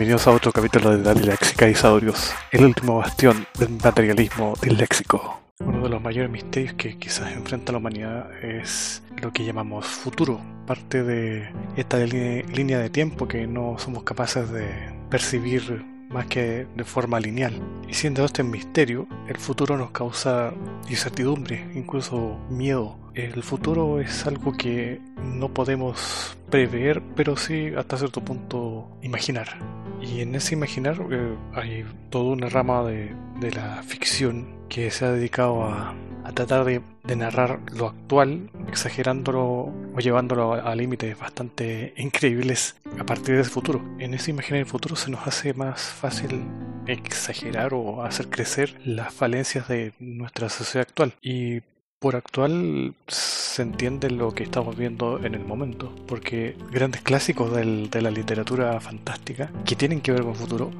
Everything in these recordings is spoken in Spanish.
bienvenidos a otro capítulo de Dali Léxica y Saurios, el último bastión del materialismo léxico. Uno de los mayores misterios que quizás enfrenta la humanidad es lo que llamamos futuro, parte de esta línea de tiempo que no somos capaces de percibir más que de forma lineal. Y siendo este misterio, el futuro nos causa incertidumbre, incluso miedo. El futuro es algo que no podemos prever, pero sí hasta cierto punto imaginar. Y en ese imaginar eh, hay toda una rama de, de la ficción que se ha dedicado a a tratar de, narrar lo actual, exagerándolo o llevándolo a, límites bastante increíbles a partir de ese futuro. En ese imaginar el futuro se nos hace más fácil exagerar o hacer crecer las falencias de nuestra sociedad actual. Y por actual se entiende lo que estamos viendo en el momento, porque grandes clásicos de la literatura fantástica que tienen que ver con futuro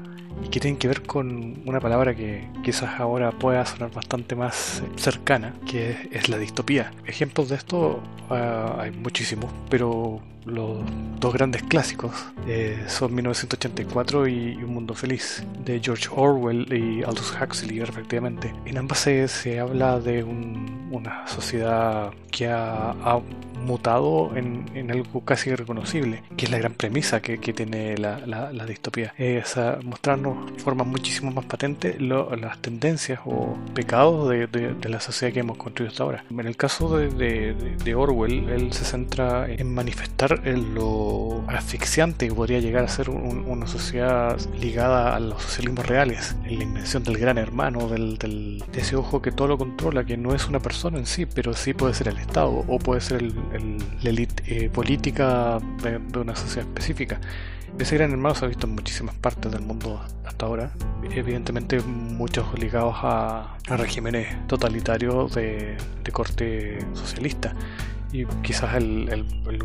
y que tienen que ver con una palabra que quizás ahora pueda sonar bastante más cercana, que es la distopía. Ejemplos de esto ah, hay muchísimos, pero los dos grandes clásicos eh, son 1984 y Un Mundo Feliz, de George Orwell y Aldous Huxley, respectivamente. En ambas se, habla de una sociedad que ha, mutado en, algo casi irreconocible, que es la gran premisa que, tiene la, distopía. Es mostrarnos de forma muchísimo más patente las tendencias o pecados de, la sociedad que hemos construido hasta ahora. En el caso de Orwell, él se centra en manifestar lo asfixiante que podría llegar a ser una sociedad ligada a los socialismos reales, en la invención del gran hermano, del, de ese ojo que todo lo controla, que no es una persona en sí, pero sí puede ser el Estado o puede ser el, la élite eh, política de, una sociedad específica. Ese gran hermano se ha visto en muchísimas partes del mundo hasta ahora, evidentemente muchos ligados a, regímenes totalitarios de corte socialista y quizás el,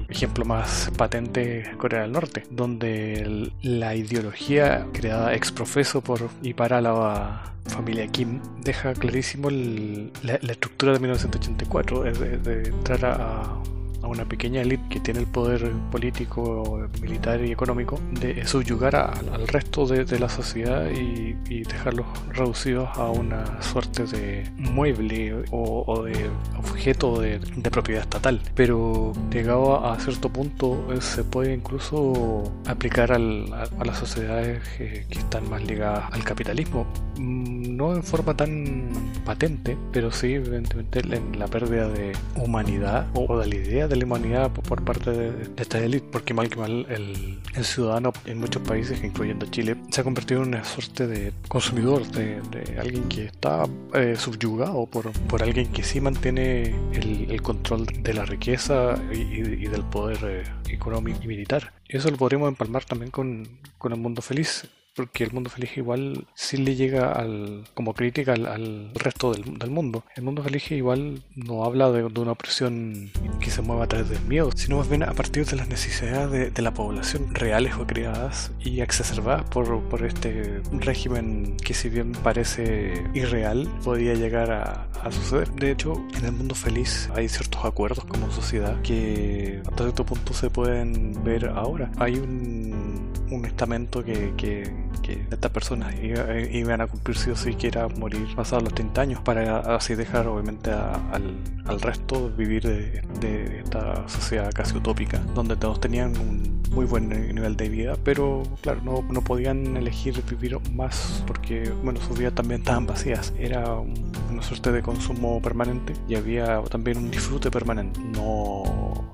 ejemplo más patente es Corea del Norte, donde la ideología creada ex profeso por y para la familia Kim deja clarísimo la, estructura de 1984, de, de entrar a a una pequeña élite que tiene el poder político, militar y económico de subyugar al resto de, la sociedad y, dejarlos reducidos a una suerte de mueble o, de objeto de, propiedad estatal. Pero llegado a cierto punto eh, se puede incluso aplicar a, las sociedades que, están más ligadas al capitalismo. Mm, no en forma tan patente, pero sí evidentemente en la pérdida de humanidad o de la idea de la humanidad por parte de, esta élite, porque mal que mal el, ciudadano en muchos países, incluyendo Chile, se ha convertido en una suerte de consumidor, de, alguien que está eh, subyugado por, por alguien que sí mantiene el, control de la riqueza y, del poder eh, económico y militar. Eso lo podríamos empalmar también con, con el mundo feliz porque el mundo feliz igual sí le llega al, como crítica al, resto del, del, mundo. El mundo feliz igual no habla de, una opresión que se mueva a través del miedo, sino más bien a partir de las necesidades de, la población reales o creadas y exacerbadas por, por, este régimen que si bien parece irreal, podría llegar a, a suceder. De hecho, en el mundo feliz hay ciertos acuerdos como sociedad que hasta cierto punto se pueden ver ahora. Hay un, un estamento que, que que estas personas iban a cumplir si o sí morir pasados los 30 años para así dejar obviamente al, al, resto vivir de, de, esta sociedad casi utópica donde todos tenían un muy buen nivel de vida pero claro no, no podían elegir vivir más porque bueno sus vidas también estaban vacías. Era una suerte de consumo permanente y había también un disfrute permanente. No,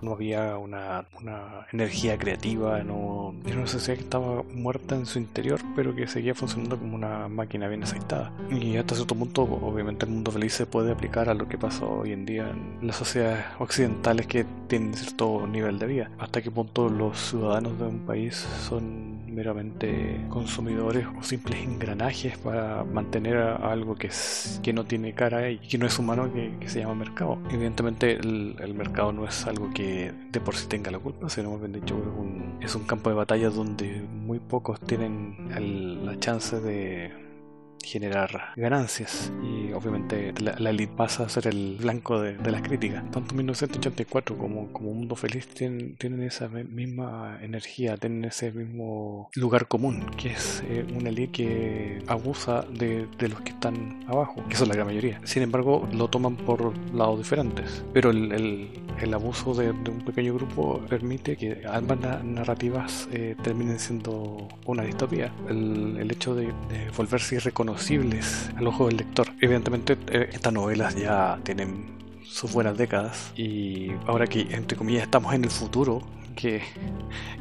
no había una, una energía creativa no era una sociedad que estaba muerta en su interior pero que seguía funcionando como una máquina bien aceitada. Y hasta cierto punto, obviamente, el mundo feliz se puede aplicar a lo que pasa hoy en día en las sociedades occidentales que tienen cierto nivel de vida. Hasta qué punto los ciudadanos de un país son meramente consumidores o simples engranajes para mantener algo que, es, que no tiene cara y que no es humano, que, se llama mercado. Evidentemente, el, mercado no es algo que de por sí tenga la culpa, sino más bien dicho, es un, es un campo de batalla donde muy pocos tienen la chance de generar ganancias. Y obviamente la, elite pasa a ser el blanco de, de las críticas. Tanto 1984 como, como Mundo Feliz tienen, tienen esa misma energía, tienen ese mismo lugar común, que es eh, una elite que abusa de, de, los que están abajo, que son la gran mayoría. Sin embargo, lo toman por lados diferentes, pero el, el, el abuso de, de, un pequeño grupo permite que ambas narrativas eh, terminen siendo una distopía. El, el hecho de volverse irreconocibles al ojo del lector. Evidentemente, eh, estas novelas ya tienen sus buenas décadas y ahora que entre comillas estamos en el futuro que,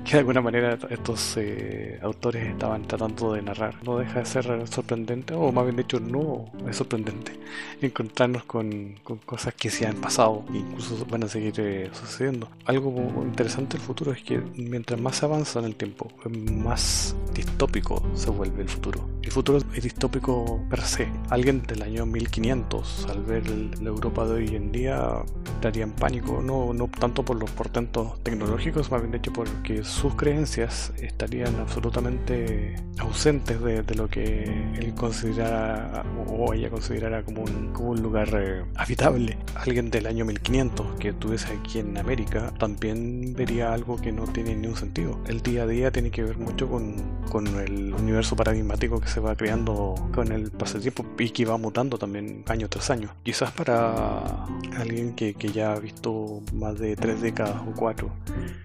que de alguna manera estos eh, autores estaban tratando de narrar. No deja de ser sorprendente, o más bien dicho, no es sorprendente encontrarnos con, con cosas que se han pasado e incluso van a seguir eh, sucediendo. Algo interesante del futuro es que mientras más se avanza en el tiempo, más distópico se vuelve el futuro. El futuro es distópico per se. Alguien del año 1500, al ver la Europa de hoy en día, estaría en pánico, no, no tanto por los portentos tecnológicos, más bien dicho porque sus creencias estarían absolutamente ausentes de, de lo que él considerara o ella considerara como un, como un lugar eh, habitable. Alguien del año 1500 que estuviese aquí en América también vería algo que no tiene ni un sentido. El día a día tiene que ver mucho con, con el universo paradigmático que se va creando con el paso del tiempo y que va mutando también año tras año. Quizás para alguien que, que ya ha visto más de tres décadas o cuatro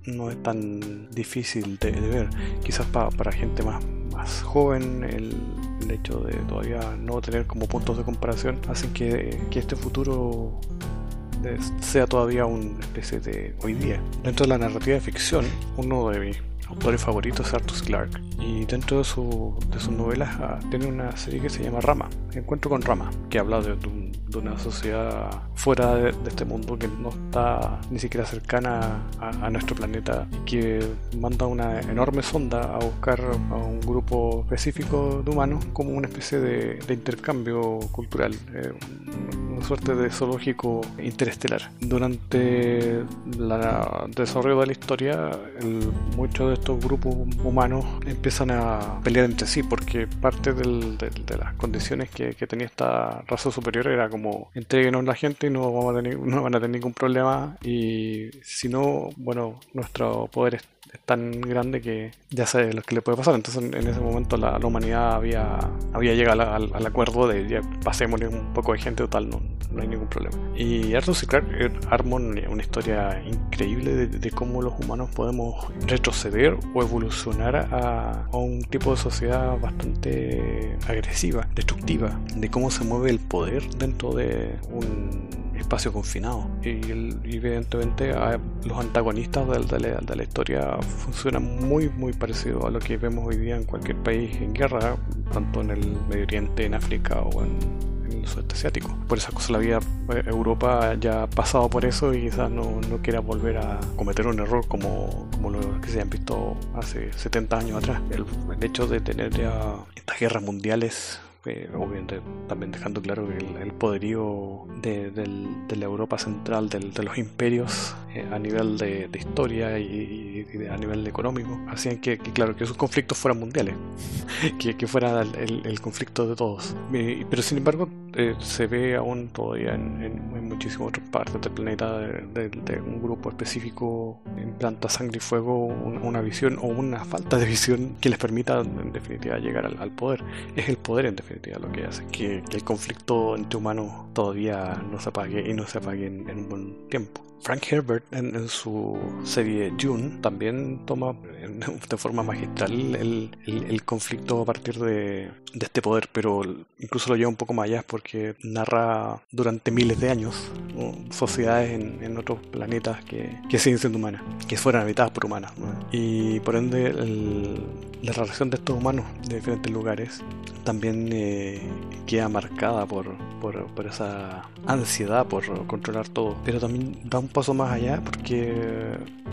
no es tan difícil de, ver. Quizás pa, para gente más, más joven el, hecho de todavía no tener como puntos de comparación hace que, que este futuro sea todavía una especie de hoy día. Dentro de la narrativa de ficción, uno de autores favoritos Arthur Clarke. Y dentro de, su, de sus novelas uh, tiene una serie que se llama Rama, Encuentro con Rama, que habla de, de, un, de una sociedad fuera de, este mundo que no está ni siquiera cercana a, a, nuestro planeta y que manda una enorme sonda a buscar a un grupo específico de humanos como una especie de, intercambio cultural, eh, una suerte de zoológico interestelar. Durante el desarrollo de la historia, el, muchos de estos grupos humanos empiezan a pelear entre sí porque parte de, las condiciones que, que, tenía esta raza superior era como entreguenos la gente y no, vamos a tener, no van a tener ningún problema y si no, bueno, nuestro poder es, tan grande que ya sé lo que le puede pasar. Entonces en, ese momento la, la humanidad había, había llegado al, al, acuerdo de ya pasemos un poco de gente total, no, no hay ningún problema. Y Arthur C. Clarke arma una historia increíble de, de, cómo los humanos podemos retroceder o evolucionar a, a, un tipo de sociedad bastante agresiva, destructiva, de cómo se mueve el poder dentro de un espacio confinado. Y, evidentemente los antagonistas de, de, de, la, historia funcionan muy muy parecido a lo que vemos hoy día en cualquier país en guerra, tanto en el Medio Oriente, en África o en, el sudeste asiático. Por esa cosa la vida Europa ya ha pasado por eso y quizás no, no quiera volver a cometer un error como, como lo que se han visto hace 70 años atrás. El, el hecho de tener ya estas guerras mundiales obviamente también dejando claro que el, poderío de, del, de, la Europa central, del, de los imperios eh, a nivel de, historia y, a nivel económico, hacían que, claro, que esos conflictos fueran mundiales, que, que fuera el, conflicto de todos. pero sin embargo, eh, se ve aún todavía en, en, muchísimas otras partes del planeta de, un grupo específico en planta sangre y fuego una, una, visión o una falta de visión que les permita en definitiva llegar al, poder. Es el poder en definitiva lo que hace que, el conflicto entre humanos todavía no se apague y no se apague en un buen tiempo. Frank Herbert en, en, su serie June también toma de forma magistral el, el, el conflicto a partir de, de, este poder, pero incluso lo lleva un poco más allá porque narra durante miles de años ¿no? sociedades en, en, otros planetas que, que, siguen siendo humanas, que fueran habitadas por humanas. ¿no? Y por ende la relación de estos humanos de diferentes lugares también eh, queda marcada por, por, por, esa ansiedad por controlar todo, pero también da un paso más allá porque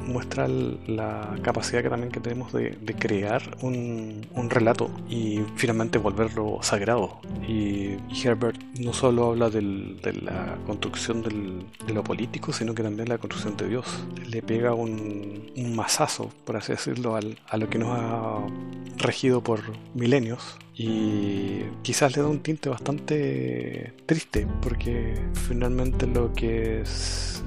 muestra la capacidad que también que tenemos de, crear un, relato y finalmente volverlo sagrado. Y Herbert no solo habla de la construcción de lo político, sino que también la construcción de Dios. Le pega un, un mazazo, por así decirlo, al, a lo que nos ha regido por milenios y quizás le da un tinte bastante triste porque finalmente lo que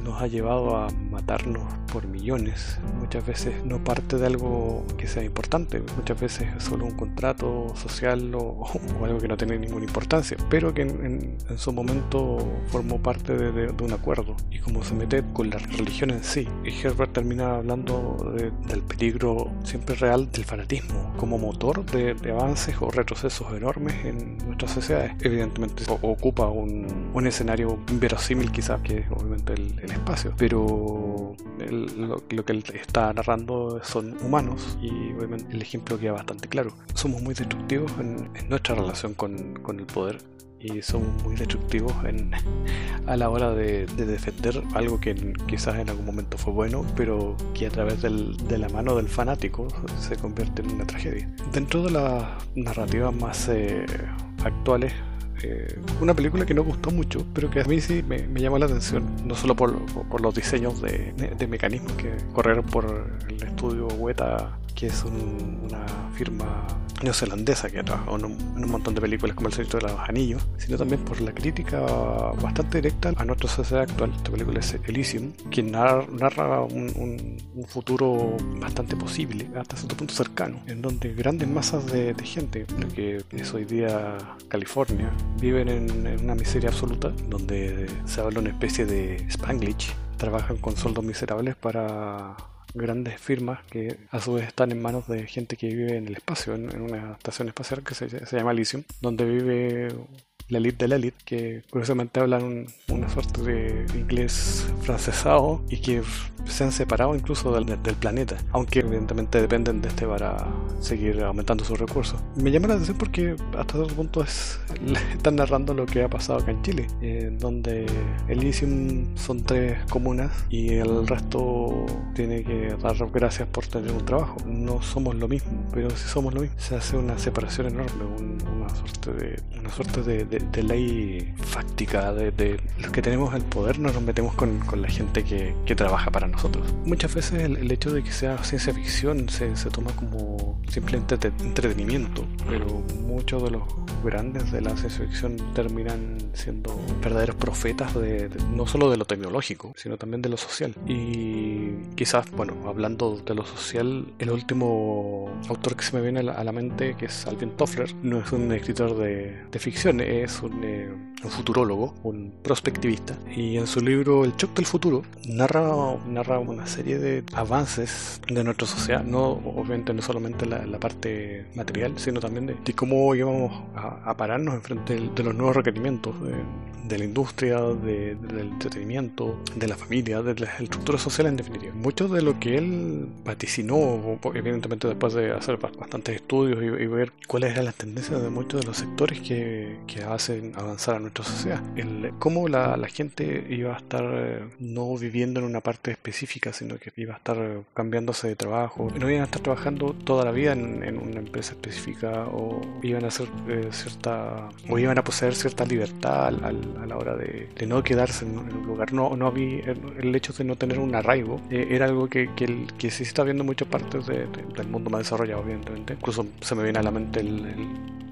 nos ha llevado a matarnos por millones muchas veces no parte de algo que sea importante, muchas veces es solo un contrato social o, algo que no tiene ninguna importancia, pero que en, su momento formó parte de, un acuerdo y como se mete con la religión en sí. Y Herbert termina hablando del peligro siempre real del fanatismo como motor de, avances o retrocesos enormes en nuestras sociedades. Evidentemente ocupa un, un escenario inverosímil quizás que es obviamente el, espacio, pero lo, que él está narrando son humanos y obviamente el ejemplo queda bastante claro. Somos muy destructivos en, nuestra relación con, con el poder y son muy destructivos en, a la hora de, defender algo que quizás en algún momento fue bueno, pero que a través de la mano del fanático se convierte en una tragedia. Dentro de las narrativas más eh, actuales, eh, una película que no gustó mucho, pero que a mí sí me, llamó la atención, no solo por, los diseños de, mecanismos que corrieron por el estudio Weta, que es una firma neozelandesa que ha trabajado en un, montón de películas como El Señor de los Anillos, sino también por la crítica bastante directa a nuestra sociedad actual. Esta película es Elysium, quien narra, un, futuro bastante posible, hasta cierto punto cercano, en donde grandes masas de, gente, lo que es hoy día California, viven en, en una miseria absoluta, donde se habla una especie de Spanglish, trabajan con sueldos miserables para grandes firmas que a su vez están en manos de gente que vive en el espacio, en, una estación espacial que se, se llama Elysium, donde vive la elite de la elite, que curiosamente hablan una suerte de inglés francesado y que se han separado incluso del, del, planeta, aunque evidentemente dependen de este para seguir aumentando sus recursos. Me llama la atención porque hasta cierto punto es, están narrando lo que ha pasado acá en Chile, eh, donde Elysium son tres comunas y el resto tiene que dar gracias por tener un trabajo. No somos lo mismo, pero si somos lo mismo, se hace una separación enorme, una suerte de, una suerte de de, ley fáctica, de, los que tenemos el poder, no nos metemos con, con la gente que, que, trabaja para nosotros. Muchas veces el, hecho de que sea ciencia ficción se, se toma como simplemente entretenimiento, pero muchos de los grandes de la ciencia ficción terminan siendo verdaderos profetas de, no solo de lo tecnológico, sino también de lo social. Y quizás, bueno, hablando de lo social, el último autor que se me viene a la, mente, que es Alvin Toffler, no es un escritor de, de ficción, es un, eh, un, futurólogo, un prospectivista, y en su libro El shock del futuro narra, narra una serie de avances de nuestra sociedad, no obviamente no solamente la, la parte material, sino también de, cómo íbamos a, pararnos enfrente de, de, los nuevos requerimientos de, la industria, del entretenimiento, de la familia, de las estructuras sociales en definitiva. Mucho de lo que él vaticinó, evidentemente después de hacer bastantes estudios y, y ver cuáles eran las tendencias de muchos de los sectores que, que hacen avanzar a nuestra sociedad. El, cómo la, la, gente iba a estar eh, no viviendo en una parte específica, sino que iba a estar cambiándose de trabajo. No iban a estar trabajando toda la vida en, en una empresa específica o iban a hacer eh, cierta o iban a poseer cierta libertad al, a la hora de, de, no quedarse en un lugar. No, no había el hecho de no tener un arraigo eh, era algo que, que, que se está viendo en muchas partes de, del mundo más desarrollado, evidentemente. Incluso se me viene a la mente el,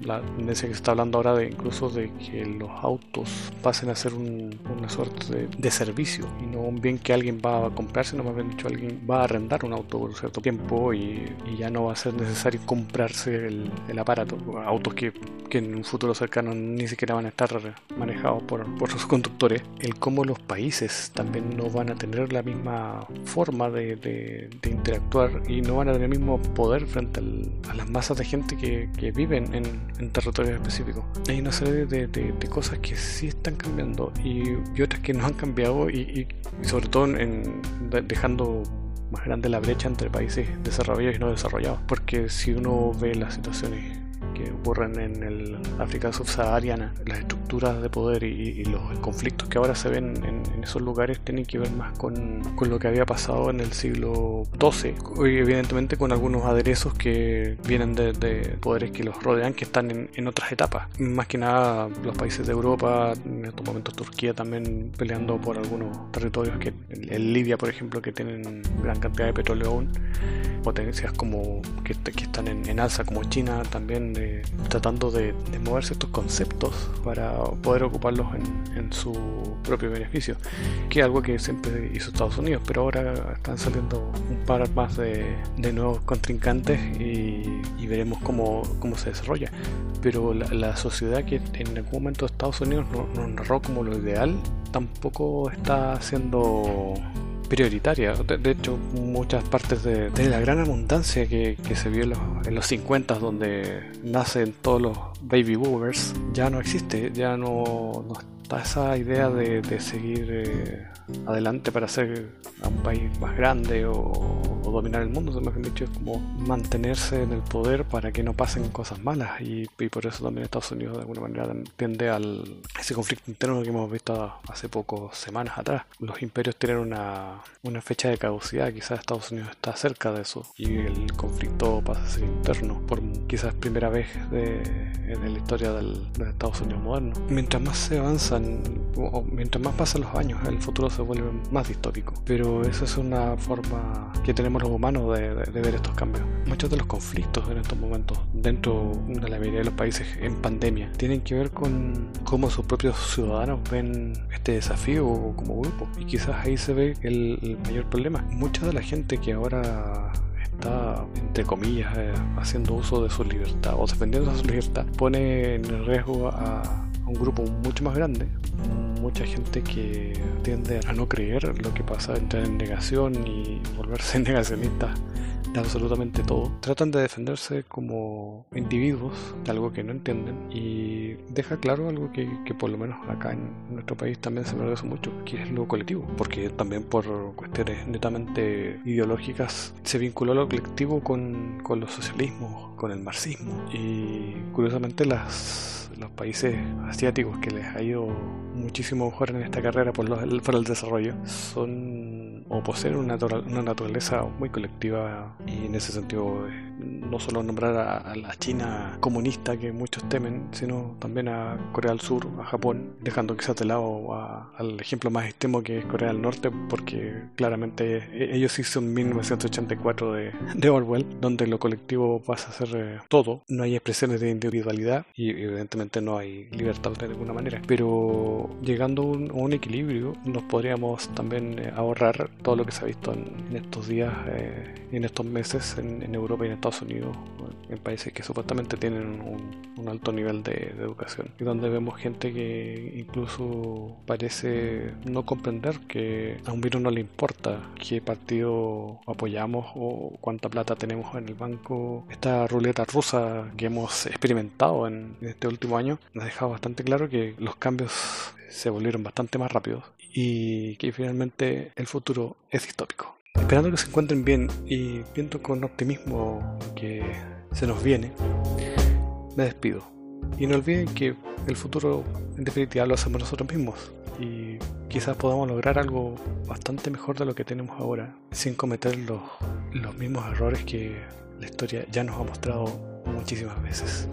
la tendencia que se está hablando ahora de incluso de que los autos pasen a ser una suerte de, servicio y no un bien que alguien va a comprarse, no me habían dicho alguien va a arrendar un auto por un cierto tiempo y, ya no va a ser necesario comprarse el, aparato. Autos que, que, en un futuro cercano ni siquiera van a estar manejados por, por sus conductores. El cómo los países también no van a tener la misma forma de, de, interactuar y no van a tener el mismo poder frente a las masas de gente que, que viven en, en territorios específicos. Hay una serie de, de, cosas que sí están cambiando y, otras que no han cambiado y, sobre todo en, dejando más grande la brecha entre países desarrollados y no desarrollados. Porque si uno ve las situaciones que ocurren en el África subsahariana, las estructuras de poder y, los conflictos que ahora se ven en, esos lugares tienen que ver más con, con, lo que había pasado en el siglo XII, y evidentemente con algunos aderezos que vienen de, de poderes que los rodean, que están en, en, otras etapas. Más que nada los países de Europa, en estos momentos Turquía también peleando por algunos territorios que en Libia, por ejemplo, que tienen gran cantidad de petróleo aún, potencias como que, que están en, alza como China también eh, tratando de, de, mover ciertos conceptos para poder ocuparlos en, su propio beneficio, que es algo que siempre hizo Estados Unidos, pero ahora están saliendo un par más de, de nuevos contrincantes y, veremos cómo, cómo se desarrolla. Pero la, la, sociedad que en algún momento Estados Unidos nos no narró como lo ideal tampoco está siendo prioritaria. De, hecho, muchas partes de, la gran abundancia que, que, se vio en los, en los 50, donde nacen todos los baby boomers, ya no existe, ya no, está esa idea de, seguir eh, adelante para ser un país más grande o, o dominar el mundo, bien dicho, es como mantenerse en el poder para que no pasen cosas malas y, y, por eso también Estados Unidos de alguna manera tiende al ese conflicto interno que hemos visto hace pocos semanas atrás. Los imperios tienen una, una fecha de caducidad, quizás Estados Unidos está cerca de eso y el conflicto pasa a ser interno por quizás primera vez de, en la historia del, de Estados Unidos moderno. Mientras más se avanzan o mientras más pasan los años, el futuro se vuelve más distópico, pero esa es una forma que tenemos los humanos de, de, de, ver estos cambios. Muchos de los conflictos en estos momentos dentro de la mayoría de los países en pandemia tienen que ver con cómo sus propios ciudadanos ven este desafío como grupo y quizás ahí se ve el, el mayor problema. Mucha de la gente que ahora está, entre comillas, eh, haciendo uso de su libertad o defendiendo su libertad, pone en riesgo a, a un grupo mucho más grande, mucha gente que tiende a no creer lo que pasa, entrar en negación y volverse negacionistas de absolutamente todo. Tratan de defenderse como individuos de algo que no entienden y deja claro algo que, que por lo menos acá en nuestro país también se merece mucho, que es lo colectivo, porque también por cuestiones netamente ideológicas se vinculó lo colectivo con, con los socialismos, con el marxismo y curiosamente las los países asiáticos que les ha ido muchísimo mejor en esta carrera por, los, por el desarrollo son o poseen una, una, naturaleza muy colectiva y en ese sentido no solo nombrar a, la China comunista que muchos temen, sino también a Corea del Sur, a Japón, dejando quizás de lado a, al ejemplo más extremo que es Corea del Norte, porque claramente ellos hicieron 1984 de, de Orwell, donde lo colectivo pasa a ser eh, todo, no hay expresiones de individualidad y evidentemente no hay libertad de ninguna manera, pero llegando a un, equilibrio nos podríamos también eh, ahorrar todo lo que se ha visto en, estos días, eh, en estos meses en, en Europa y en Estados Unidos en países que supuestamente tienen un, alto nivel de, de, educación y donde vemos gente que incluso parece no comprender que a un virus no le importa qué partido apoyamos o cuánta plata tenemos en el banco. Esta ruleta rusa que hemos experimentado en, en este último año nos ha dejado bastante claro que los cambios se volvieron bastante más rápidos y que finalmente el futuro es distópico. Esperando que se encuentren bien y viendo con optimismo que se nos viene, me despido. Y no olviden que el futuro en definitiva lo hacemos nosotros mismos y quizás podamos lograr algo bastante mejor de lo que tenemos ahora sin cometer los, los mismos errores que la historia ya nos ha mostrado muchísimas veces.